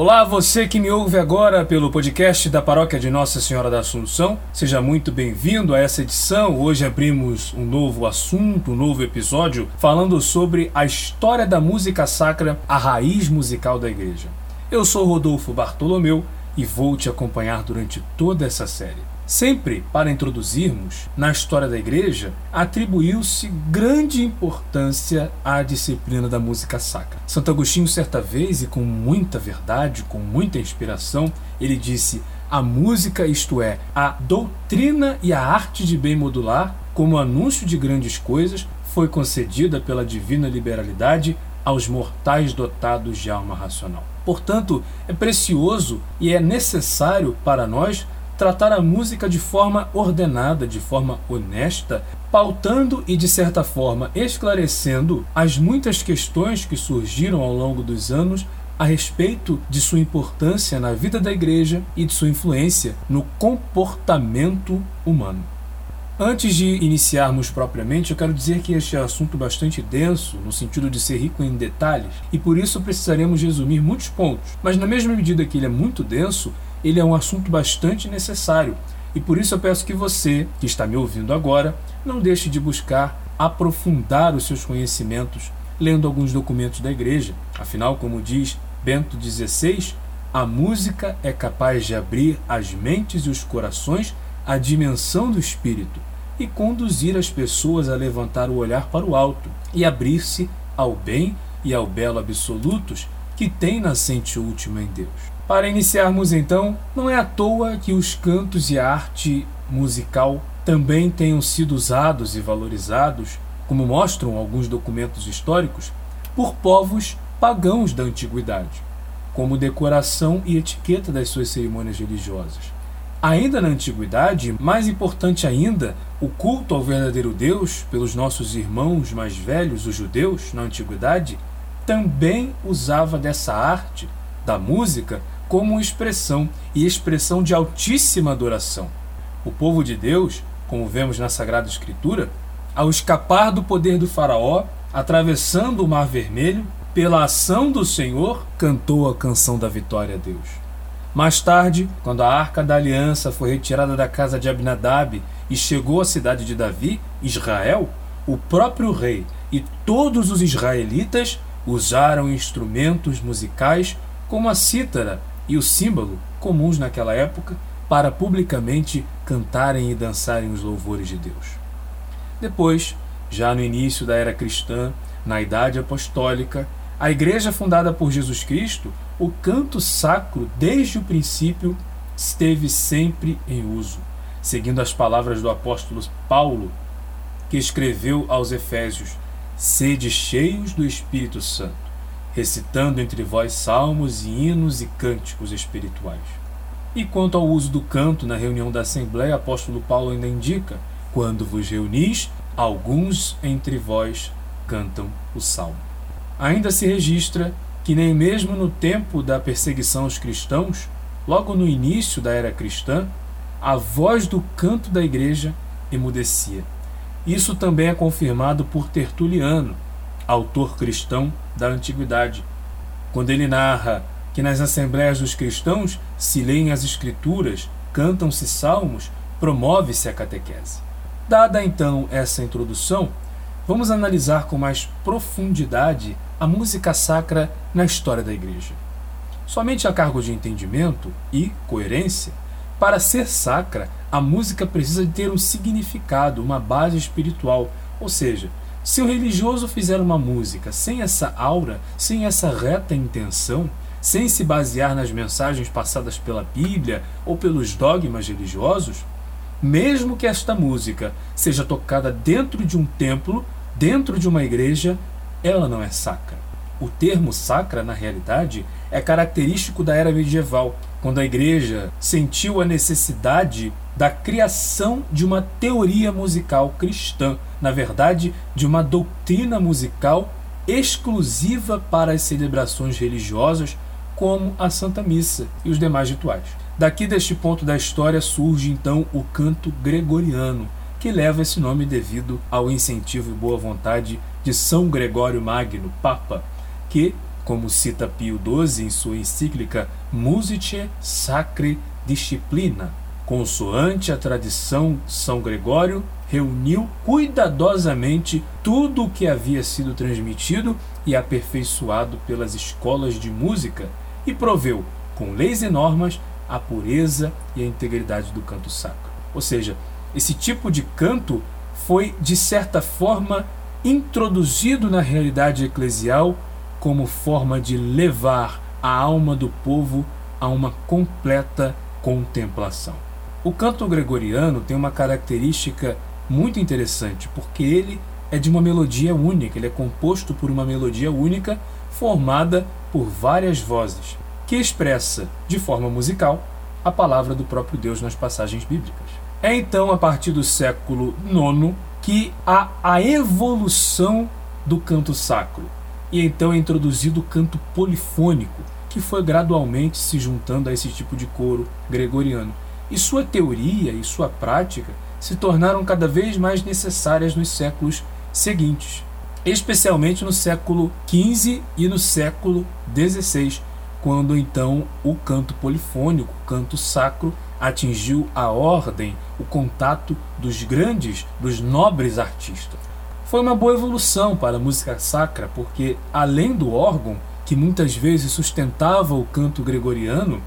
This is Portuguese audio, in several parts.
Olá, você que me ouve agora pelo podcast da Paróquia de Nossa Senhora da Assunção. Seja muito bem-vindo a essa edição. Hoje abrimos um novo assunto, um novo episódio, falando sobre a história da música sacra, a raiz musical da Igreja. Eu sou Rodolfo Bartolomeu e vou te acompanhar durante toda essa série. Sempre para introduzirmos, na história da igreja, atribuiu-se grande importância à disciplina da música sacra. Santo Agostinho, certa vez, e com muita verdade, com muita inspiração, ele disse: a música, isto é, a doutrina e a arte de bem modular, como anúncio de grandes coisas, foi concedida pela divina liberalidade aos mortais dotados de alma racional. Portanto, é precioso e é necessário para nós tratar a música de forma ordenada, de forma honesta, pautando e de certa forma esclarecendo as muitas questões que surgiram ao longo dos anos a respeito de sua importância na vida da igreja e de sua influência no comportamento humano. Antes de iniciarmos propriamente, eu quero dizer que este é um assunto bastante denso, no sentido de ser rico em detalhes, e por isso precisaremos resumir muitos pontos. Mas, na mesma medida que ele é muito denso, ele é um assunto bastante necessário e por isso eu peço que você, que está me ouvindo agora, não deixe de buscar aprofundar os seus conhecimentos lendo alguns documentos da igreja. Afinal, como diz Bento XVI, a música é capaz de abrir as mentes e os corações à dimensão do espírito e conduzir as pessoas a levantar o olhar para o alto e abrir-se ao bem e ao belo absolutos que tem nascente última em Deus. Para iniciarmos então, não é à toa que os cantos e a arte musical também tenham sido usados e valorizados, como mostram alguns documentos históricos, por povos pagãos da antiguidade, como decoração e etiqueta das suas cerimônias religiosas. Ainda na antiguidade, mais importante ainda, o culto ao verdadeiro Deus pelos nossos irmãos mais velhos, os judeus, na antiguidade, também usava dessa arte, da música, como expressão e expressão de altíssima adoração. O povo de Deus, como vemos na Sagrada Escritura, ao escapar do poder do Faraó, atravessando o Mar Vermelho, pela ação do Senhor, cantou a canção da vitória a Deus. Mais tarde, quando a arca da aliança foi retirada da casa de Abinadab e chegou à cidade de Davi, Israel, o próprio rei e todos os israelitas usaram instrumentos musicais como a cítara e o símbolo, comuns naquela época, para publicamente cantarem e dançarem os louvores de Deus. Depois, já no início da era cristã, na Idade Apostólica, a igreja fundada por Jesus Cristo, o canto sacro, desde o princípio, esteve sempre em uso, seguindo as palavras do apóstolo Paulo, que escreveu aos Efésios: Sede cheios do Espírito Santo recitando entre vós salmos e hinos e cânticos espirituais. E quanto ao uso do canto na reunião da Assembleia, apóstolo Paulo ainda indica: quando vos reunis, alguns entre vós cantam o salmo. Ainda se registra que nem mesmo no tempo da perseguição aos cristãos, logo no início da era cristã, a voz do canto da igreja emudecia. Isso também é confirmado por Tertuliano, autor cristão da antiguidade, quando ele narra que nas assembleias dos cristãos se leem as escrituras, cantam-se salmos, promove-se a catequese. Dada então essa introdução, vamos analisar com mais profundidade a música sacra na história da Igreja. Somente a cargo de entendimento e coerência, para ser sacra, a música precisa ter um significado, uma base espiritual, ou seja, se o religioso fizer uma música sem essa aura, sem essa reta intenção, sem se basear nas mensagens passadas pela Bíblia ou pelos dogmas religiosos, mesmo que esta música seja tocada dentro de um templo, dentro de uma igreja, ela não é sacra. O termo sacra, na realidade, é característico da era medieval, quando a igreja sentiu a necessidade da criação de uma teoria musical cristã, na verdade, de uma doutrina musical exclusiva para as celebrações religiosas, como a Santa Missa e os demais rituais. Daqui deste ponto da história surge então o canto gregoriano, que leva esse nome devido ao incentivo e boa vontade de São Gregório Magno, Papa, que como cita Pio XII em sua encíclica Musice Sacre Disciplina, consoante a tradição São Gregório, reuniu cuidadosamente tudo o que havia sido transmitido e aperfeiçoado pelas escolas de música e proveu, com leis e normas, a pureza e a integridade do canto sacro. Ou seja, esse tipo de canto foi, de certa forma, introduzido na realidade eclesial como forma de levar a alma do povo a uma completa contemplação. O canto gregoriano tem uma característica muito interessante, porque ele é de uma melodia única, ele é composto por uma melodia única formada por várias vozes, que expressa, de forma musical, a palavra do próprio Deus nas passagens bíblicas. É então a partir do século IX que há a evolução do canto sacro, e então é introduzido o canto polifônico, que foi gradualmente se juntando a esse tipo de coro gregoriano. E sua teoria e sua prática se tornaram cada vez mais necessárias nos séculos seguintes, especialmente no século XV e no século XVI, quando então o canto polifônico, o canto sacro, atingiu a ordem, o contato dos grandes, dos nobres artistas. Foi uma boa evolução para a música sacra, porque além do órgão, que muitas vezes sustentava o canto gregoriano,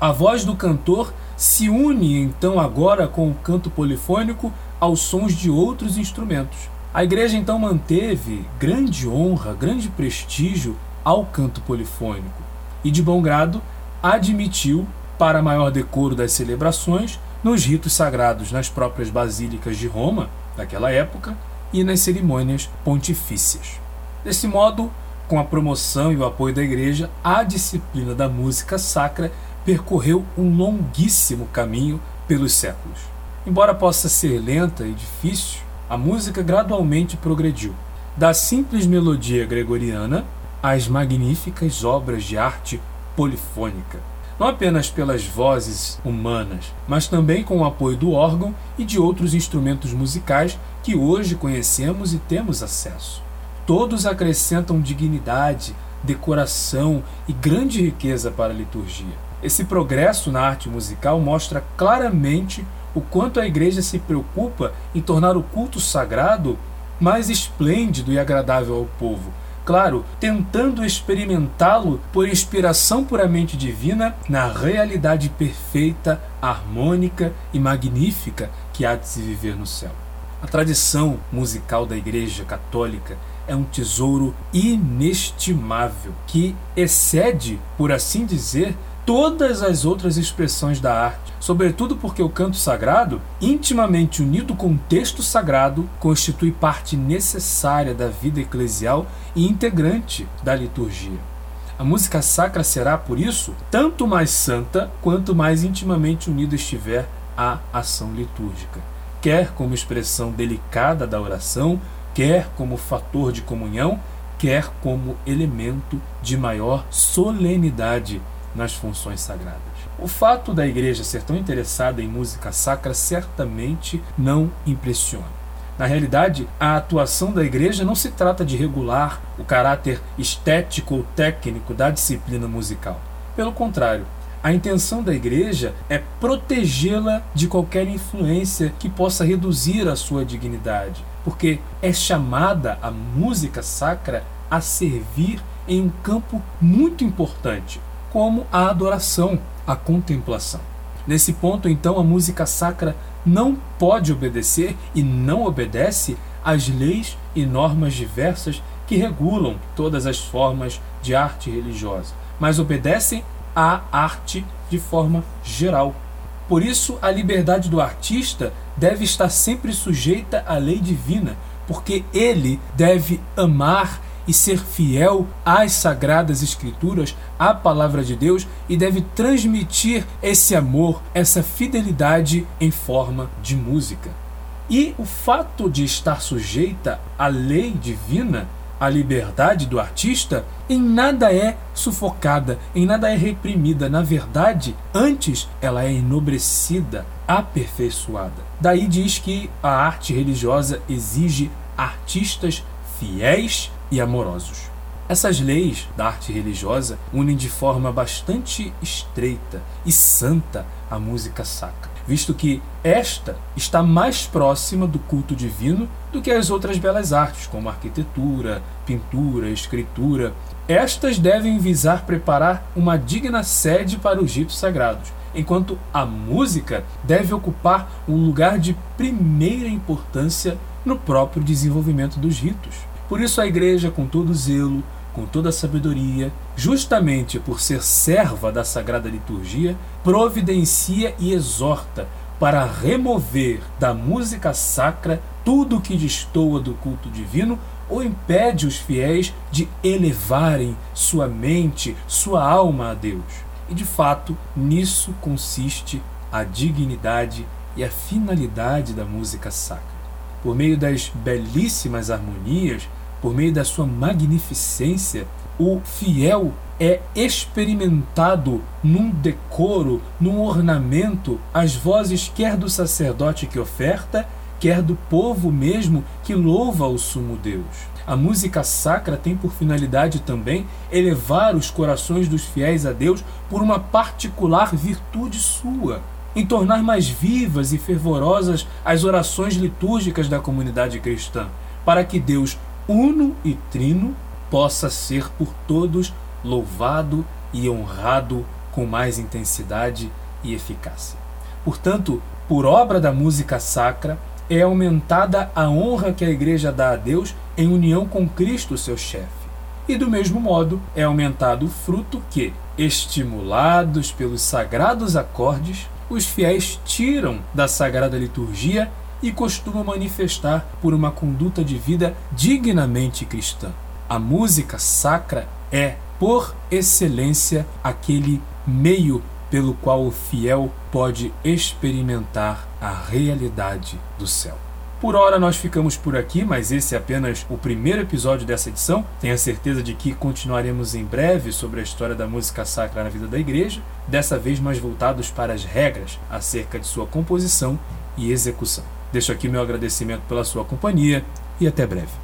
a voz do cantor se une então agora com o canto polifônico aos sons de outros instrumentos. A igreja então manteve grande honra, grande prestígio ao canto polifônico e, de bom grado, admitiu, para maior decoro das celebrações, nos ritos sagrados nas próprias basílicas de Roma, daquela época, e nas cerimônias pontifícias. Desse modo, com a promoção e o apoio da igreja, a disciplina da música sacra percorreu um longuíssimo caminho pelos séculos. Embora possa ser lenta e difícil, a música gradualmente progrediu, da simples melodia gregoriana às magníficas obras de arte polifônica, não apenas pelas vozes humanas, mas também com o apoio do órgão e de outros instrumentos musicais que hoje conhecemos e temos acesso. Todos acrescentam dignidade, decoração e grande riqueza para a liturgia. Esse progresso na arte musical mostra claramente o quanto a igreja se preocupa em tornar o culto sagrado mais esplêndido e agradável ao povo. Claro, tentando experimentá-lo por inspiração puramente divina na realidade perfeita, harmônica e magnífica que há de se viver no céu. A tradição musical da Igreja Católica é um tesouro inestimável que excede, por assim dizer, todas as outras expressões da arte, sobretudo porque o canto sagrado, intimamente unido com o texto sagrado, constitui parte necessária da vida eclesial e integrante da liturgia. A música sacra será, por isso, tanto mais santa quanto mais intimamente unida estiver à ação litúrgica, quer como expressão delicada da oração, quer como fator de comunhão, quer como elemento de maior solenidade nas funções sagradas. O fato da igreja ser tão interessada em música sacra certamente não impressiona. Na realidade, a atuação da igreja não se trata de regular o caráter estético ou técnico da disciplina musical. Pelo contrário, a intenção da igreja é protegê-la de qualquer influência que possa reduzir a sua dignidade, porque é chamada a música sacra a servir em um campo muito importante, como a adoração, a contemplação. Nesse ponto, então, a música sacra não pode obedecer e não obedece às leis e normas diversas que regulam todas as formas de arte religiosa, mas obedecem à arte de forma geral. Por isso, a liberdade do artista deve estar sempre sujeita à lei divina, porque ele deve amar e ser fiel às sagradas escrituras, à palavra de Deus e deve transmitir esse amor, essa fidelidade em forma de música. E o fato de estar sujeita à lei divina, a liberdade do artista, em nada é sufocada, em nada é reprimida. Na verdade, antes ela é enobrecida, aperfeiçoada. Daí diz que a arte religiosa exige artistas fiéis e amorosos. Essas leis da arte religiosa unem de forma bastante estreita e santa a música sacra, visto que esta está mais próxima do culto divino do que as outras belas artes, como arquitetura, pintura, escritura. Estas devem visar preparar uma digna sede para os ritos sagrados, enquanto a música deve ocupar um lugar de primeira importância no próprio desenvolvimento dos ritos. Por isso, a igreja, com todo zelo, com toda sabedoria, justamente por ser serva da sagrada liturgia, providencia e exorta para remover da música sacra tudo o que destoa do culto divino ou impede os fiéis de elevarem sua mente, sua alma a Deus. E de fato, nisso consiste a dignidade e a finalidade da música sacra. Por meio das belíssimas harmonias, por meio da sua magnificência, o fiel é experimentado num decoro, num ornamento, as vozes quer do sacerdote que oferta, quer do povo mesmo que louva o sumo Deus. A música sacra tem por finalidade também elevar os corações dos fiéis a Deus por uma particular virtude sua, em tornar mais vivas e fervorosas as orações litúrgicas da comunidade cristã, para que Deus uno e trino, possa ser por todos louvado e honrado com mais intensidade e eficácia. Portanto, por obra da música sacra, é aumentada a honra que a Igreja dá a Deus em união com Cristo, seu chefe. E do mesmo modo, é aumentado o fruto que, estimulados pelos sagrados acordes, os fiéis tiram da sagrada liturgia e costuma manifestar por uma conduta de vida dignamente cristã. A música sacra é, por excelência, aquele meio pelo qual o fiel pode experimentar a realidade do céu. Por hora nós ficamos por aqui, mas esse é apenas o primeiro episódio dessa edição. Tenha certeza de que continuaremos em breve sobre a história da música sacra na vida da igreja, dessa vez mais voltados para as regras acerca de sua composição e execução. Deixo aqui meu agradecimento pela sua companhia e até breve.